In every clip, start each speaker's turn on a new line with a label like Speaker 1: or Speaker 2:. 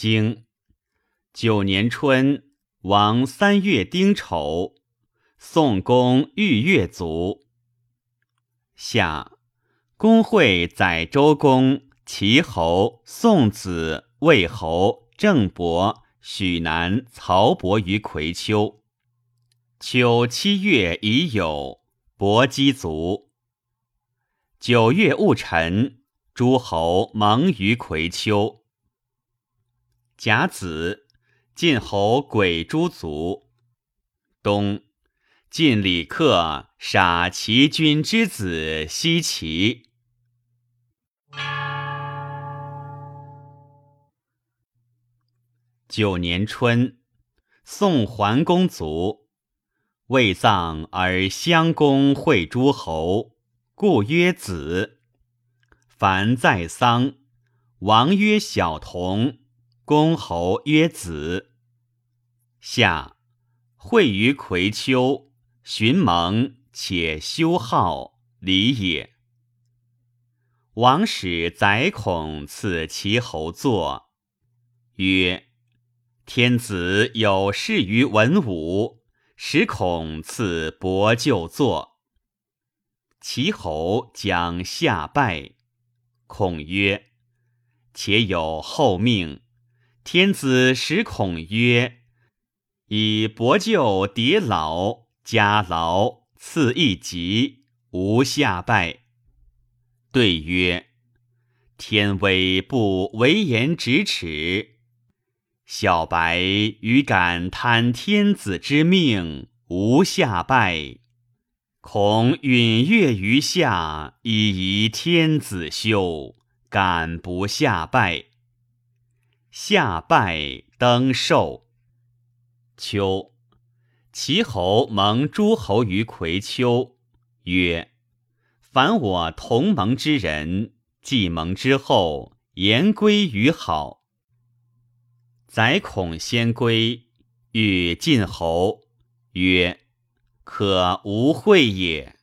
Speaker 1: 经九年春，王三月丁丑，宋公御月卒。夏，公会载周公、齐侯、宋子、魏侯、郑伯、许南、曹伯于葵丘。秋七月已有，伯姬卒。九月戊辰，诸侯盟于葵丘。甲子，晋侯鬼诸卒。冬。晋李克杀齐君之子西齐。九年春，宋桓公卒，未葬而襄公会诸侯，故曰子。凡在丧，王曰小童，公侯曰子。夏，会于葵丘。寻盟且修好礼也。王使宰孔赐其侯坐，曰：“天子有事于文武，使孔赐伯就坐。”齐侯将下拜，孔曰：“且有后命。天子使孔曰：‘以伯就迭老。’”家劳赐一疾，无下拜。对曰：“天威不为言咫尺，小白与敢贪天子之命，无下拜。恐允月于下，以遗天子羞，敢不下拜。下拜登寿。秋。”齐侯蒙诸侯于葵丘，曰：“凡我同盟之人，既盟之后，言归于好。”宰孔先归，与晋侯曰：“可无会也。”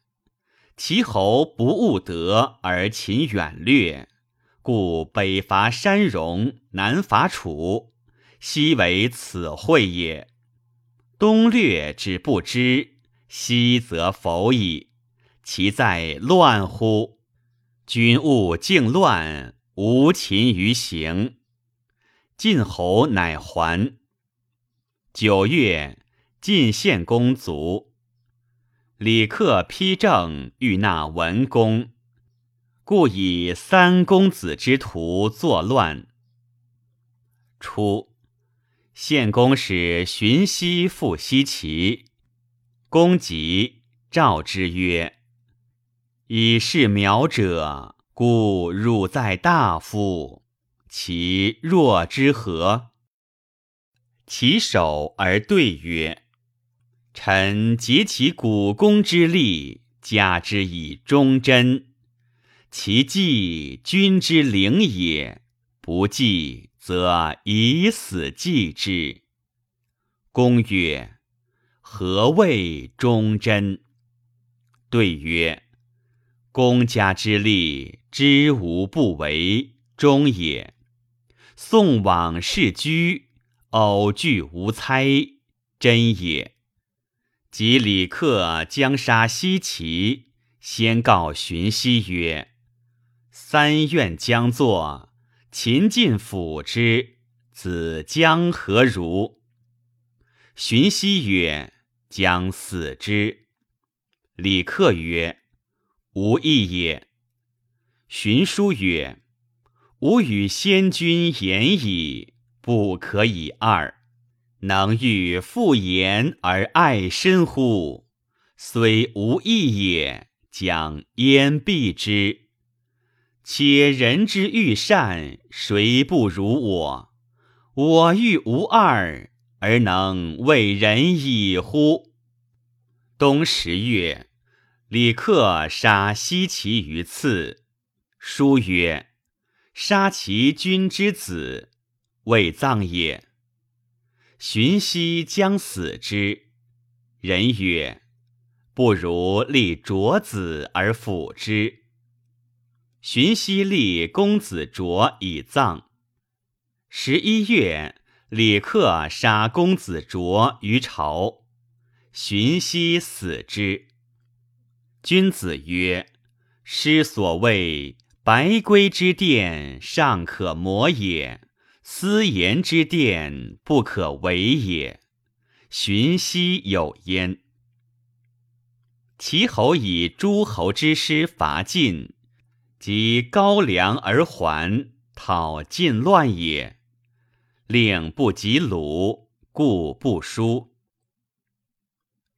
Speaker 1: 齐侯不务德而勤远略，故北伐山戎，南伐楚，悉为此会也。东略之不知，西则否矣。其在乱乎？君勿静乱，无勤于行。晋侯乃还。九月，晋献公卒。李克批政，欲纳文公，故以三公子之徒作乱。初。献公使荀息复西齐，公即召之曰：“以是苗者，故汝在大夫，其若之何？”其首而对曰：“臣竭其股肱之力，加之以忠贞。其计君之灵也，不计。”则以死祭之。公曰：“何谓忠贞？”对曰：“公家之利，知无不为，忠也。宋往事居，偶惧无猜，真也。及李克将杀西岐，先告荀息曰：‘三愿将作。’”秦晋辅之子将何如？荀息曰：“将死之。”李克曰：“无益也。”荀叔曰：“吾与先君言矣，不可以二。能欲复言而爱深乎？虽无益也，将焉避之？”且人之欲善，谁不如我？我欲无二，而能为人矣乎？冬十月，李克杀西岐于次。书曰：“杀其君之子，未葬也。”荀息将死之。人曰：“不如立卓子而辅之。”荀息立公子卓以葬，十一月，李克杀公子卓于朝，荀息死之。君子曰：“师所谓白圭之殿，尚可磨也；私盐之殿，不可为也。”荀息有焉。齐侯以诸侯之师伐晋，及高梁而还，讨晋乱也。令不及鲁，故不书。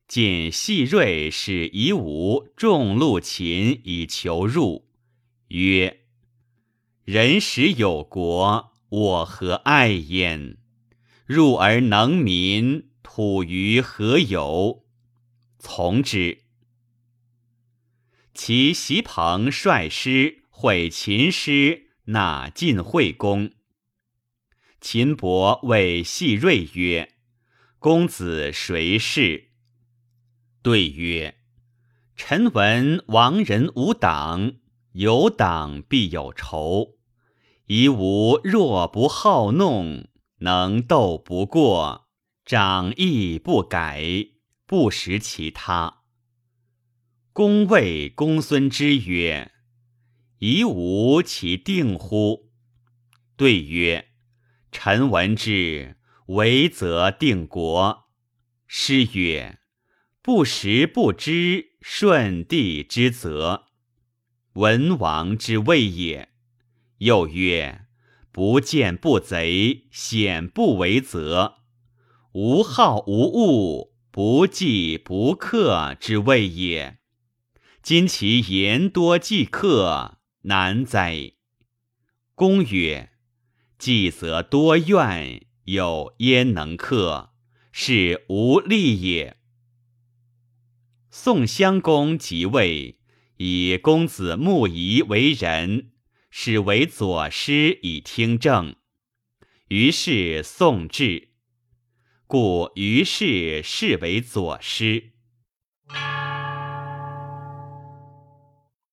Speaker 1: 晋细锐使夷吾众戮秦以求入，曰：“人使有国，我何爱焉？入而能民，土于何有？”从之。其袭彭率师会秦师，纳晋惠公。秦伯谓细瑞曰：“公子谁是？”对曰：“臣闻亡人无党，有党必有仇。夷吾若不好弄，能斗不过，长义不改，不识其他。”公谓公孙之曰：“夷吾其定乎？”对曰。臣闻之，为则定国。诗曰：“不时不知，顺帝之责，文王之谓也。”又曰：“不见不贼，显不为则，无好无恶，不计不克之谓也。今其言多计克，难哉！”公曰。既则多怨，有焉能克？是无力也。宋襄公即位，以公子穆仪为人，使为左师以听政。于是宋至，故于是是为左师。